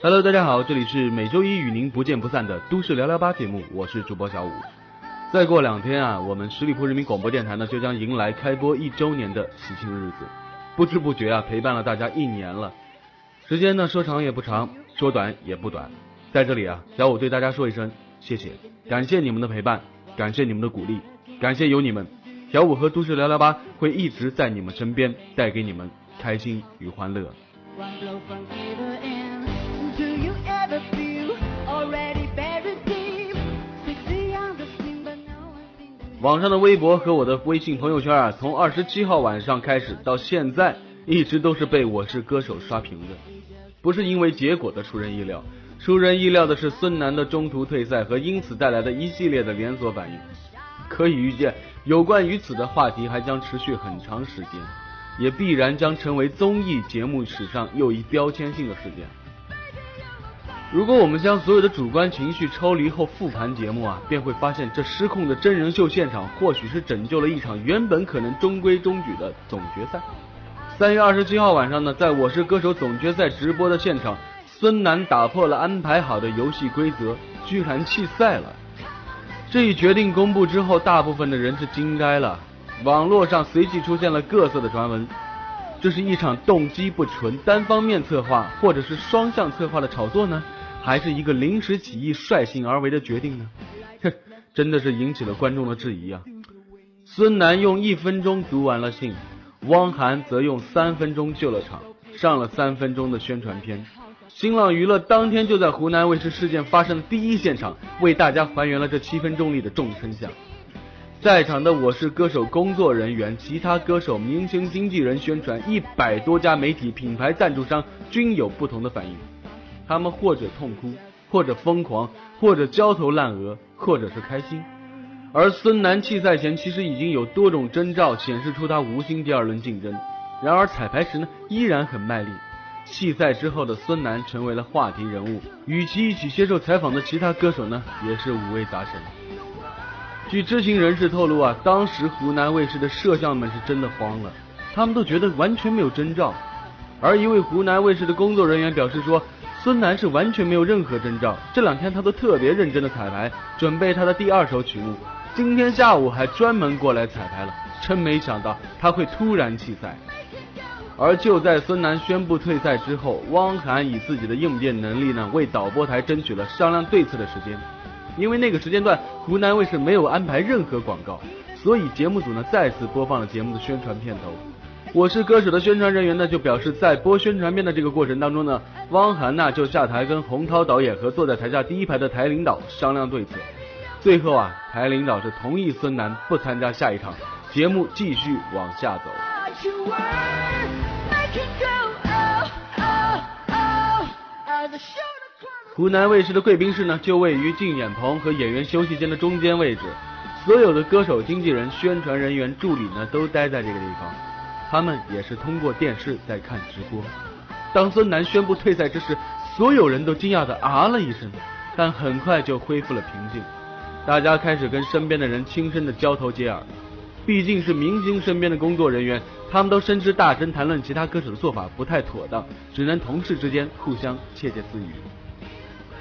Hello，大家好，这里是每周一与您不见不散的都市聊聊吧节目，我是主播小五。再过两天啊，我们十里铺人民广播电台呢就将迎来开播一周年的喜庆日子。不知不觉啊，陪伴了大家一年了。时间呢说长也不长，说短也不短。在这里啊，小五对大家说一声谢谢，感谢你们的陪伴，感谢你们的鼓励，感谢有你们，小五和都市聊聊吧会一直在你们身边，带给你们开心与欢乐。网上的微博和我的微信朋友圈啊，从二十七号晚上开始到现在，一直都是被《我是歌手》刷屏的。不是因为结果的出人意料，出人意料的是孙楠的中途退赛和因此带来的一系列的连锁反应。可以预见，有关于此的话题还将持续很长时间，也必然将成为综艺节目史上又一标签性的事件。如果我们将所有的主观情绪抽离后复盘节目啊，便会发现这失控的真人秀现场或许是拯救了一场原本可能中规中矩的总决赛。三月二十七号晚上呢，在我是歌手总决赛直播的现场，孙楠打破了安排好的游戏规则，居然弃赛了。这一决定公布之后，大部分的人是惊呆了。网络上随即出现了各色的传闻。这是一场动机不纯、单方面策划，或者是双向策划的炒作呢？还是一个临时起意、率性而为的决定呢？哼，真的是引起了观众的质疑啊！孙楠用一分钟读完了信，汪涵则用三分钟救了场，上了三分钟的宣传片。新浪娱乐当天就在湖南卫视事件发生的第一现场，为大家还原了这七分钟里的众生相。在场的我是歌手工作人员、其他歌手、明星、经纪人、宣传一百多家媒体、品牌赞助商均有不同的反应。他们或者痛哭，或者疯狂，或者焦头烂额，或者是开心。而孙楠弃赛前其实已经有多种征兆显示出他无心第二轮竞争，然而彩排时呢依然很卖力。弃赛之后的孙楠成为了话题人物，与其一起接受采访的其他歌手呢也是五味杂陈。据知情人士透露啊，当时湖南卫视的摄像们是真的慌了，他们都觉得完全没有征兆。而一位湖南卫视的工作人员表示说。孙楠是完全没有任何征兆，这两天他都特别认真的彩排，准备他的第二首曲目。今天下午还专门过来彩排了，真没想到他会突然弃赛。而就在孙楠宣布退赛之后，汪涵以自己的应变能力呢，为导播台争取了商量对策的时间。因为那个时间段湖南卫视没有安排任何广告，所以节目组呢再次播放了节目的宣传片头。我是歌手的宣传人员呢，就表示在播宣传片的这个过程当中呢，汪涵呢就下台跟洪涛导演和坐在台下第一排的台领导商量对策。最后啊，台领导是同意孙楠不参加下一场节目，继续往下走。湖南卫视的贵宾室呢，就位于竞演棚和演员休息间的中间位置，所有的歌手、经纪人、宣传人员、助理呢，都待在这个地方。他们也是通过电视在看直播。当孙楠宣布退赛之时，所有人都惊讶的啊了一声，但很快就恢复了平静。大家开始跟身边的人轻声的交头接耳。毕竟是明星身边的工作人员，他们都深知大声谈论其他歌手的做法不太妥当，只能同事之间互相窃窃私语。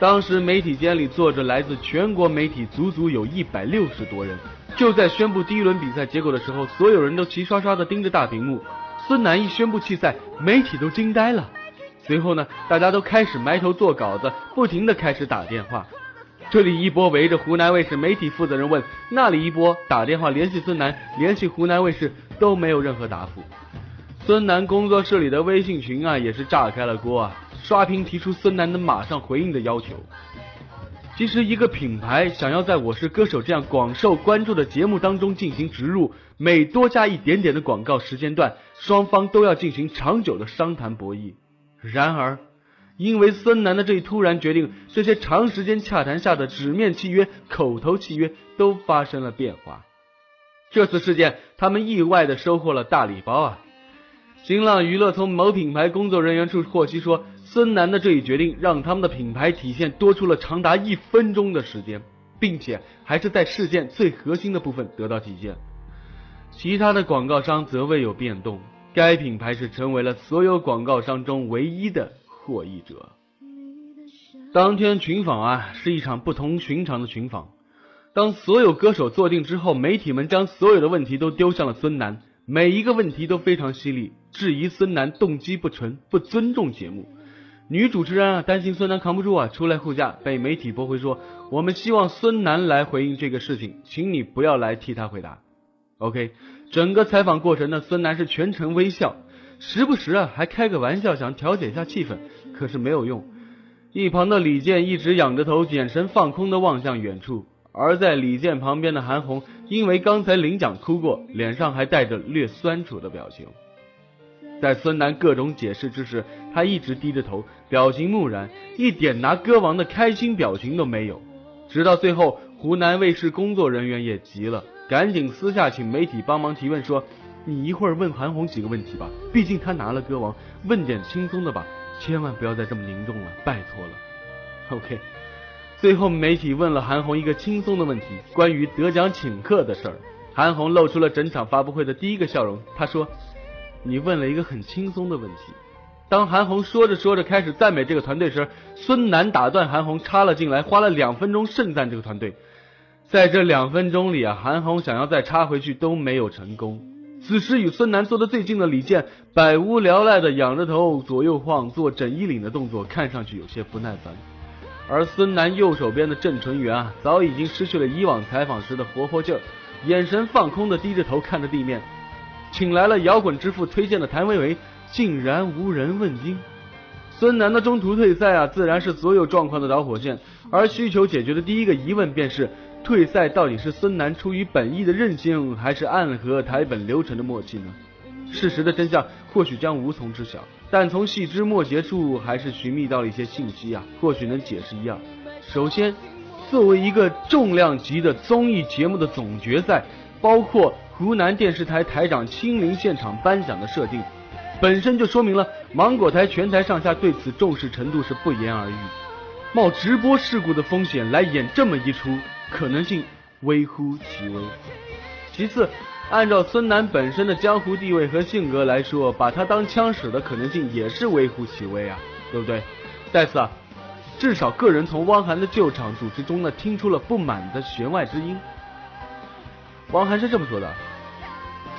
当时媒体间里坐着来自全国媒体，足足有一百六十多人。就在宣布第一轮比赛结果的时候，所有人都齐刷刷的盯着大屏幕。孙楠一宣布弃赛，媒体都惊呆了。随后呢，大家都开始埋头做稿子，不停的开始打电话。这里一波围着湖南卫视媒体负责人问，那里一波打电话联系孙楠，联系湖南卫视都没有任何答复。孙楠工作室里的微信群啊，也是炸开了锅啊。刷屏提出孙楠能马上回应的要求。其实，一个品牌想要在我是歌手这样广受关注的节目当中进行植入，每多加一点点的广告时间段，双方都要进行长久的商谈博弈。然而，因为孙楠的这一突然决定，这些长时间洽谈下的纸面契约、口头契约都发生了变化。这次事件，他们意外的收获了大礼包啊！新浪娱乐从某品牌工作人员处获悉说。孙楠的这一决定让他们的品牌体现多出了长达一分钟的时间，并且还是在事件最核心的部分得到体现。其他的广告商则未有变动，该品牌是成为了所有广告商中唯一的获益者。当天群访啊，是一场不同寻常的群访。当所有歌手坐定之后，媒体们将所有的问题都丢向了孙楠，每一个问题都非常犀利，质疑孙楠动机不纯，不尊重节目。女主持人啊，担心孙楠扛不住啊，出来护驾，被媒体驳回说：“我们希望孙楠来回应这个事情，请你不要来替他回答。” OK，整个采访过程呢，孙楠是全程微笑，时不时啊还开个玩笑，想调节一下气氛，可是没有用。一旁的李健一直仰着头，眼神放空的望向远处，而在李健旁边的韩红，因为刚才领奖哭过，脸上还带着略酸楚的表情。在孙楠各种解释之时，他一直低着头，表情木然，一点拿歌王的开心表情都没有。直到最后，湖南卫视工作人员也急了，赶紧私下请媒体帮忙提问，说：“你一会儿问韩红几个问题吧，毕竟他拿了歌王，问点轻松的吧，千万不要再这么凝重了，拜托了。” OK，最后媒体问了韩红一个轻松的问题，关于得奖请客的事儿。韩红露出了整场发布会的第一个笑容，她说。你问了一个很轻松的问题。当韩红说着说着开始赞美这个团队时，孙楠打断韩红插了进来，花了两分钟盛赞这个团队。在这两分钟里啊，韩红想要再插回去都没有成功。此时与孙楠坐得最近的李健，百无聊赖的仰着头左右晃，做整衣领的动作，看上去有些不耐烦。而孙楠右手边的郑纯元啊，早已经失去了以往采访时的活泼劲儿，眼神放空的低着头看着地面。请来了摇滚之父推荐的谭维维，竟然无人问津。孙楠的中途退赛啊，自然是所有状况的导火线。而需求解决的第一个疑问便是，退赛到底是孙楠出于本意的任性，还是暗合台本流程的默契呢？事实的真相或许将无从知晓，但从细枝末节处还是寻觅到了一些信息啊，或许能解释一二。首先，作为一个重量级的综艺节目的总决赛，包括。湖南电视台台长亲临现场颁奖的设定，本身就说明了芒果台全台上下对此重视程度是不言而喻。冒直播事故的风险来演这么一出，可能性微乎其微。其次，按照孙楠本身的江湖地位和性格来说，把他当枪使的可能性也是微乎其微啊，对不对？在此啊，至少个人从汪涵的救场主持中呢，听出了不满的弦外之音。汪涵是这么说的，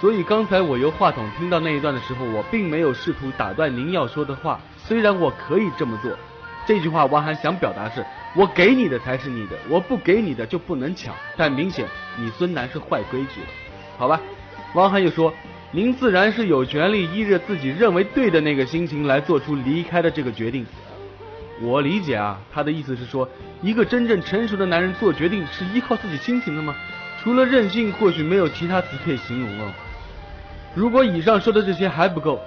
所以刚才我由话筒听到那一段的时候，我并没有试图打断您要说的话，虽然我可以这么做。这句话汪涵想表达是，我给你的才是你的，我不给你的就不能抢。但明显你孙楠是坏规矩了，好吧？汪涵又说，您自然是有权利依着自己认为对的那个心情来做出离开的这个决定。我理解啊，他的意思是说，一个真正成熟的男人做决定是依靠自己心情的吗？除了任性，或许没有其他词可以形容了。如果以上说的这些还不够，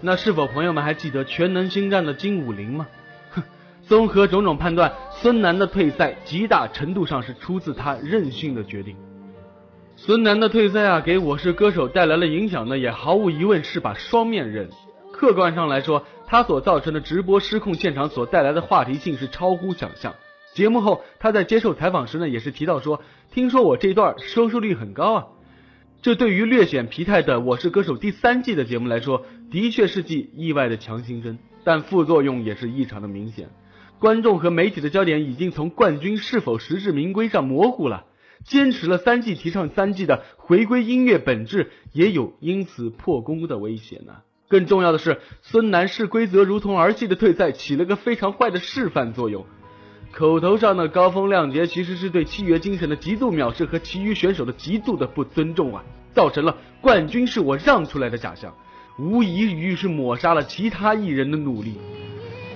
那是否朋友们还记得全能星战的金武林吗？哼，综合种种判断，孙楠的退赛极大程度上是出自他任性的决定。孙楠的退赛啊，给我是歌手带来了影响呢，也毫无疑问是把双面刃。客观上来说，他所造成的直播失控现场所带来的话题性是超乎想象。节目后，他在接受采访时呢，也是提到说：“听说我这段收视率很高啊。”这对于略显疲态的《我是歌手》第三季的节目来说，的确是剂意外的强心针，但副作用也是异常的明显。观众和媒体的焦点已经从冠军是否实至名归上模糊了。坚持了三季，提倡三季的回归音乐本质，也有因此破功的危险呢。更重要的是，孙楠视规则如同儿戏的退赛，起了个非常坏的示范作用。口头上的高风亮节，其实是对契约精神的极度藐视和其余选手的极度的不尊重啊，造成了冠军是我让出来的假象，无异于是抹杀了其他艺人的努力。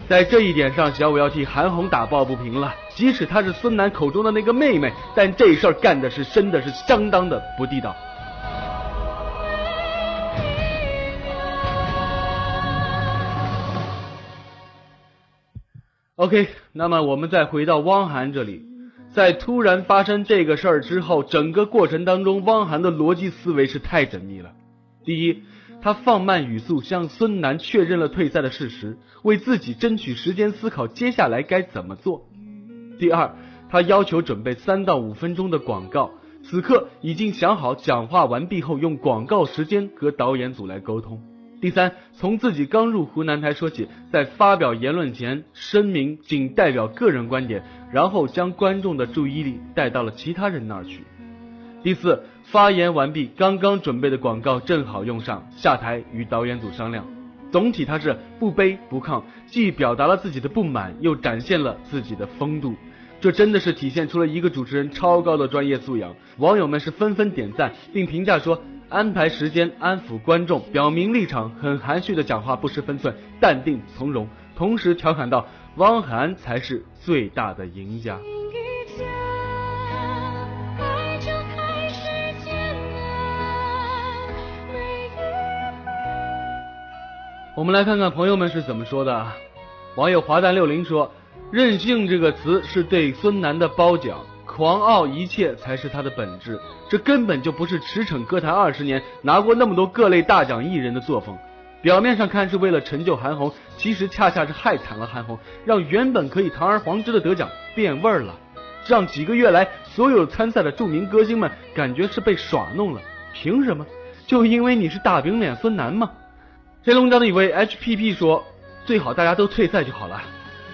在这一点上，小五要替韩红打抱不平了。即使她是孙楠口中的那个妹妹，但这事儿干的是真的是相当的不地道。OK，那么我们再回到汪涵这里，在突然发生这个事儿之后，整个过程当中，汪涵的逻辑思维是太缜密了。第一。他放慢语速，向孙楠确认了退赛的事实，为自己争取时间思考接下来该怎么做。第二，他要求准备三到五分钟的广告，此刻已经想好讲话完毕后用广告时间和导演组来沟通。第三，从自己刚入湖南台说起，在发表言论前声明仅代表个人观点，然后将观众的注意力带到了其他人那儿去。第四，发言完毕，刚刚准备的广告正好用上，下台与导演组商量。总体他是不卑不亢，既表达了自己的不满，又展现了自己的风度。这真的是体现出了一个主持人超高的专业素养。网友们是纷纷点赞，并评价说：安排时间，安抚观众，表明立场，很含蓄的讲话，不失分寸，淡定从容。同时调侃道：汪涵才是最大的赢家。我们来看看朋友们是怎么说的。网友华诞六零说：“任性这个词是对孙楠的褒奖，狂傲一切才是他的本质。这根本就不是驰骋歌坛二十年、拿过那么多各类大奖艺人的作风。表面上看是为了成就韩红，其实恰恰是害惨了韩红，让原本可以堂而皇之的得奖变味儿了，让几个月来所有参赛的著名歌星们感觉是被耍弄了。凭什么？就因为你是大饼脸孙楠吗？”黑龙江的一位 HPP 说：“最好大家都退赛就好了，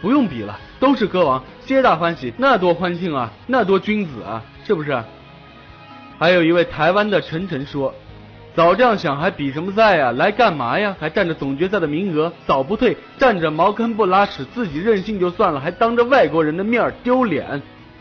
不用比了，都是歌王，皆大欢喜，那多欢庆啊，那多君子啊，是不是？”还有一位台湾的晨晨说：“早这样想还比什么赛呀？来干嘛呀？还占着总决赛的名额，早不退，占着茅坑不拉屎，自己任性就算了，还当着外国人的面丢脸。”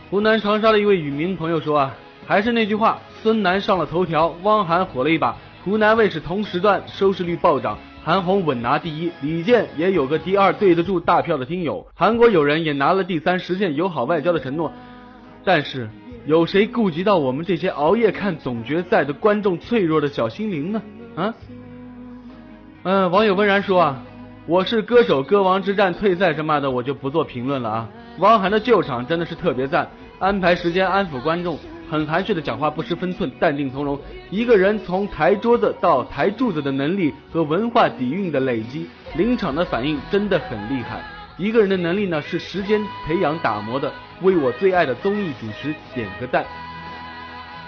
湖南长沙的一位雨民朋友说：“啊，还是那句话，孙楠上了头条，汪涵火了一把，湖南卫视同时段收视率暴涨。”韩红稳拿第一，李健也有个第二对得住大票的听友，韩国友人也拿了第三，实现友好外交的承诺。但是，有谁顾及到我们这些熬夜看总决赛的观众脆弱的小心灵呢？啊？嗯，网友温然说啊，我是歌手歌王之战退赛什么的，我就不做评论了啊。汪涵的救场真的是特别赞，安排时间安抚观众。很含蓄的讲话，不失分寸，淡定从容。一个人从抬桌子到抬柱子的能力和文化底蕴的累积，临场的反应真的很厉害。一个人的能力呢，是时间培养打磨的。为我最爱的综艺主持点个赞。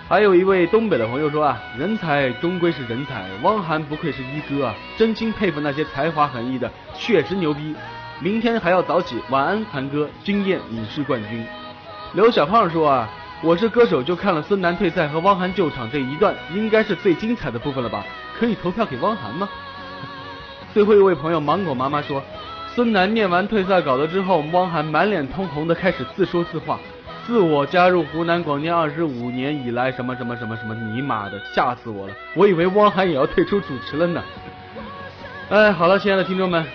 还有一位东北的朋友说啊，人才终归是人才，汪涵不愧是一哥啊，真心佩服那些才华横溢的，确实牛逼。明天还要早起，晚安韩哥，惊艳影视冠军。刘小胖说啊。我是歌手，就看了孙楠退赛和汪涵救场这一段，应该是最精彩的部分了吧？可以投票给汪涵吗？最后一位朋友芒果妈妈说，孙楠念完退赛稿子之后，汪涵满脸通红的开始自说自话，自我加入湖南广电二十五年以来什么什么什么什么，你妈的，吓死我了！我以为汪涵也要退出主持了呢。哎，好了，亲爱的听众们，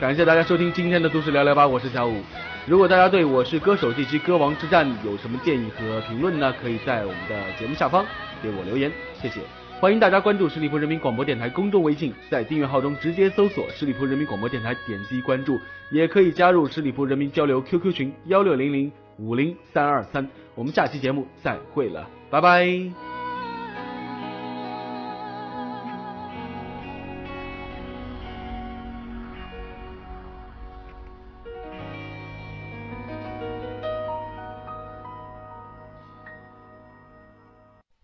感谢大家收听今天的都市聊聊吧，我是小五。如果大家对我是歌手这期歌王之战有什么建议和评论呢？可以在我们的节目下方给我留言，谢谢。欢迎大家关注十里铺人民广播电台公众微信，在订阅号中直接搜索十里铺人民广播电台，点击关注，也可以加入十里铺人民交流 QQ 群幺六零零五零三二三。我们下期节目再会了，拜拜。